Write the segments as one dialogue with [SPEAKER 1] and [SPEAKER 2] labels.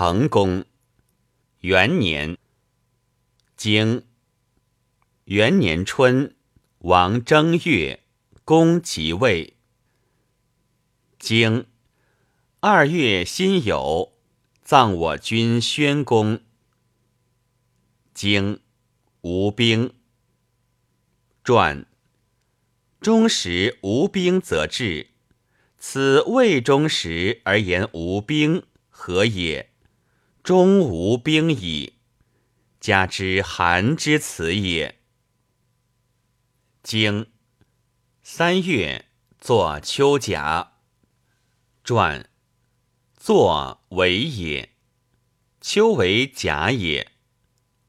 [SPEAKER 1] 成公。元年，经元年春，王正月，公即位。经二月辛酉，葬我君宣公。经吴兵传。中时无兵则治，此魏中时而言无兵，何也？终无兵矣。加之韩之辞也。经三月，作秋甲。传作为也。秋为甲也。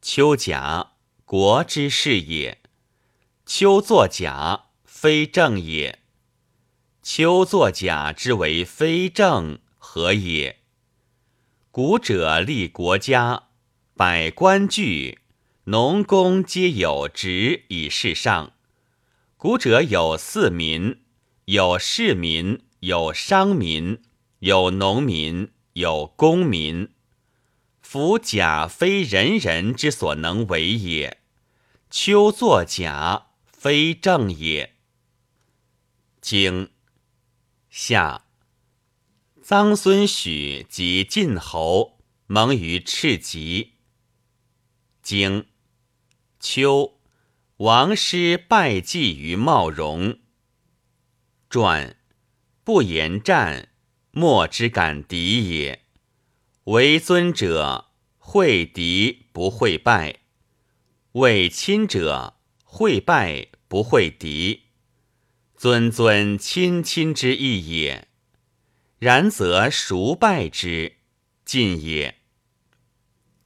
[SPEAKER 1] 秋甲，国之事也。秋作甲。非正也。秋作甲之为非正，何也？古者立国家，百官具，农工皆有职以事上。古者有四民，有士民，有商民，有农民，有公民。夫甲非人人之所能为也。秋作甲，非正也。经夏，臧孙许及晋侯盟于赤棘。经秋，王师拜祭于茂荣。传不言战，莫之敢敌也。为尊者会敌不会败，为亲者会败不会敌。尊尊亲亲之意也，然则孰败之？晋也。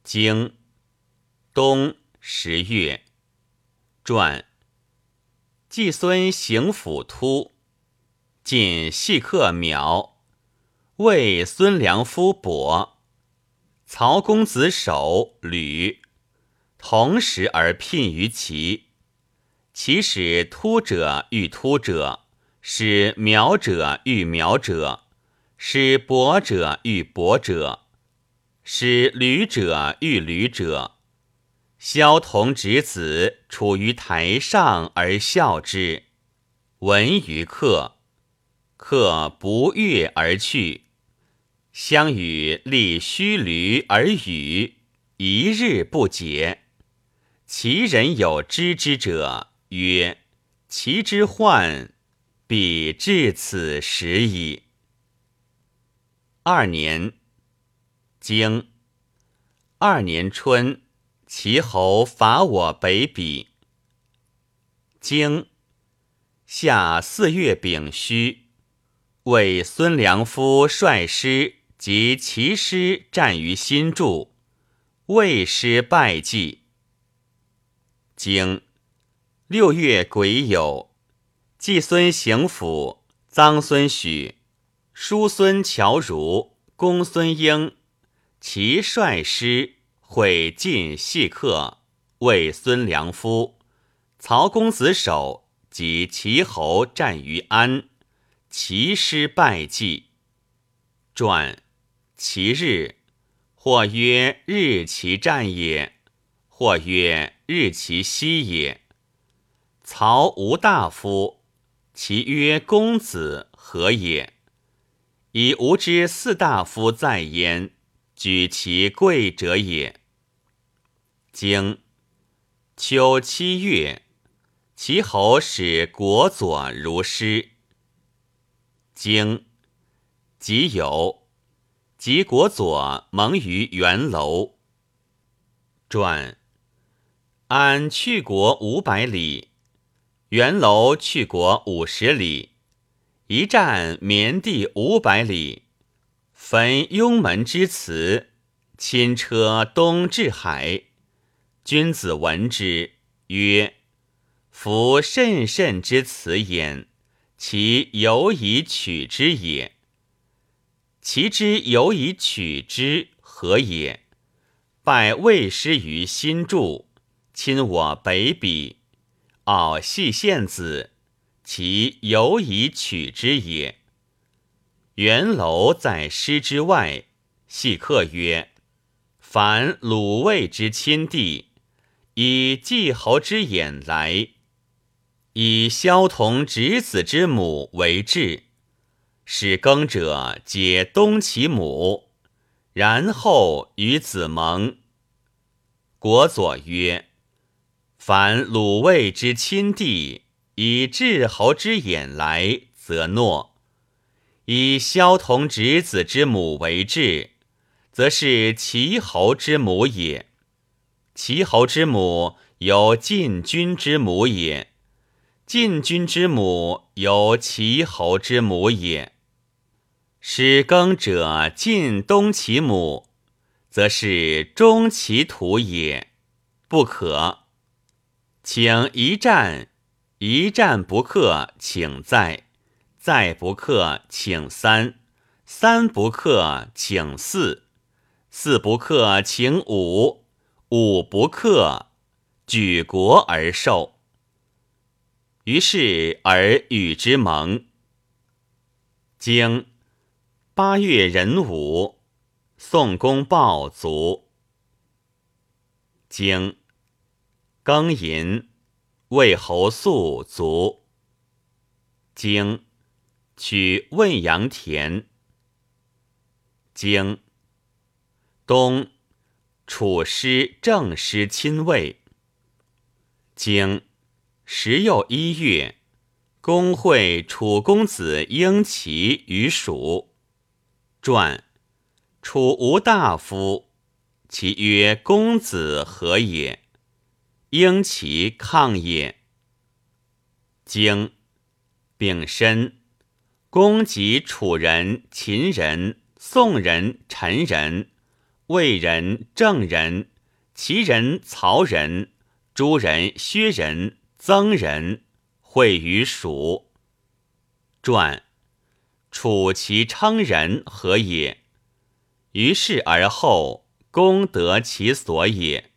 [SPEAKER 1] 经。冬。十月，传。季孙行府突，晋细客苗，魏孙良夫伯，曹公子守吕，同时而聘于齐。其使突者欲突者，使苗者欲苗者，使伯者与伯者，使驴者欲驴者。萧同之子处于台上而笑之，闻于客，客不悦而去。相与立须驴而语，一日不解。其人有知之者。曰：其之患，必至此时矣。二年，经二年春，齐侯伐我北鄙。经夏四月丙戌，为孙良夫率师及齐师战于新筑，魏师败绩。经六月癸酉，季孙行府、臧孙许、叔孙侨如、公孙婴，齐率师会晋细客，为孙良夫、曹公子守及齐侯战于安，齐师败绩。传其日，或曰日其战也，或曰日其息也。曹吴大夫，其曰公子何也？以吾之四大夫在焉，举其贵者也。经秋七月，齐侯使国佐如师。经即有，及国佐蒙于元楼。传安去国五百里。元楼去国五十里，一战绵地五百里，焚雍门之祠，亲车东至海。君子闻之，曰：“夫甚甚之辞焉，其犹以取之也。其之犹以取之，何也？拜魏师于新筑，亲我北鄙。”傲细献子，其犹以取之也。元楼在师之外，细客曰：“凡鲁卫之亲弟，以季侯之眼来，以萧同侄子之母为质，使耕者皆东其母，然后与子盟。国佐曰：凡鲁卫之亲弟，以智侯之眼来，则诺；以萧同侄子之母为质。则是齐侯之母也，齐侯之母有晋君之母也，晋君之母有齐侯之母也。使耕者晋东其母，则是中其土也，不可。请一战，一战不克，请再；再不克，请三；三不克，请四。四不克，请五；五不克，举国而受。于是而与之盟。经八月壬午，宋公暴卒。经庚寅，魏侯肃卒。经取魏阳田。经冬，楚师正师亲卫。经十又一月，公会楚公子婴齐于蜀。传楚无大夫，其曰公子何也？应其抗也。经丙申，公及楚人、秦人、宋人、陈人。魏人、郑人、齐人、曹人、诸人、薛人、曾人会于蜀。传楚其称人何也？于是而后，公得其所也。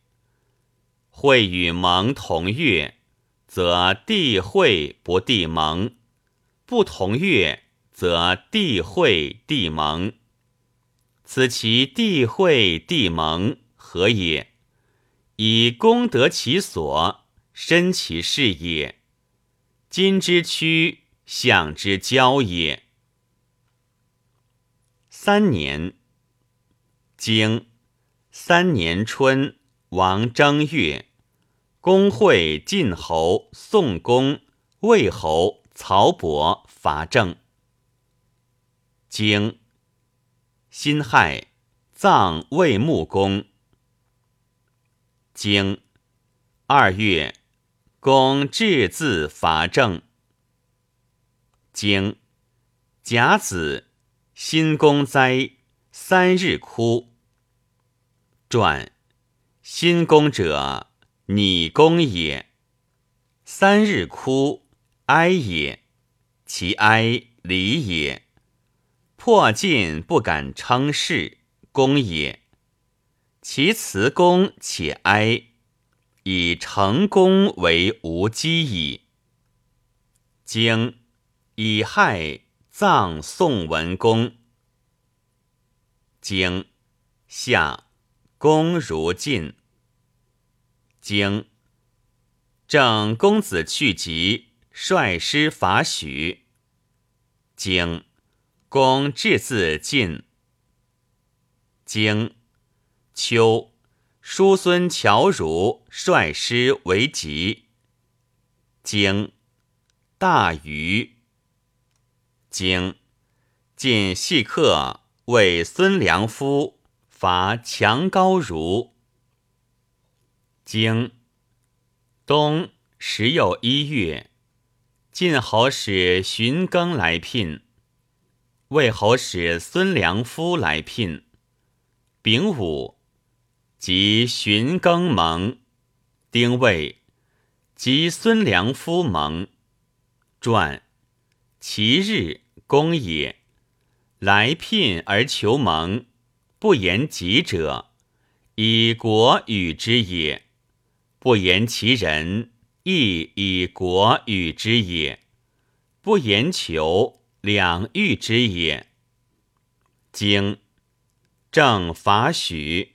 [SPEAKER 1] 会与盟同月，则地会不地盟；不同月，则地会地盟。此其地会地盟何也？以功得其所，身其事也。今之屈，象之交也。三年，经三年春，王正月，公会晋侯、宋公、魏侯、曹伯伐郑。经。辛亥，葬魏穆公。经二月，公至自伐郑。经甲子，辛公灾，三日哭。传辛公者，拟公也。三日哭，哀也。其哀，礼也。破尽不敢称是公也，其辞公且哀，以成功为无稽矣。经以亥葬宋文公。经夏公如晋。经郑公子去疾，率师伐许。经公至自晋。经秋，叔孙侨如率师为吉。经大禹。经晋细客为孙良夫伐强高如。经冬十又一月，晋侯使荀庚来聘。魏侯使孙良夫来聘，丙午，即荀庚盟，丁未，即孙良夫盟。传其日公也，来聘而求盟，不言己者，以国与之也；不言其人，亦以国与之也；不言求。两欲之也。经正法许。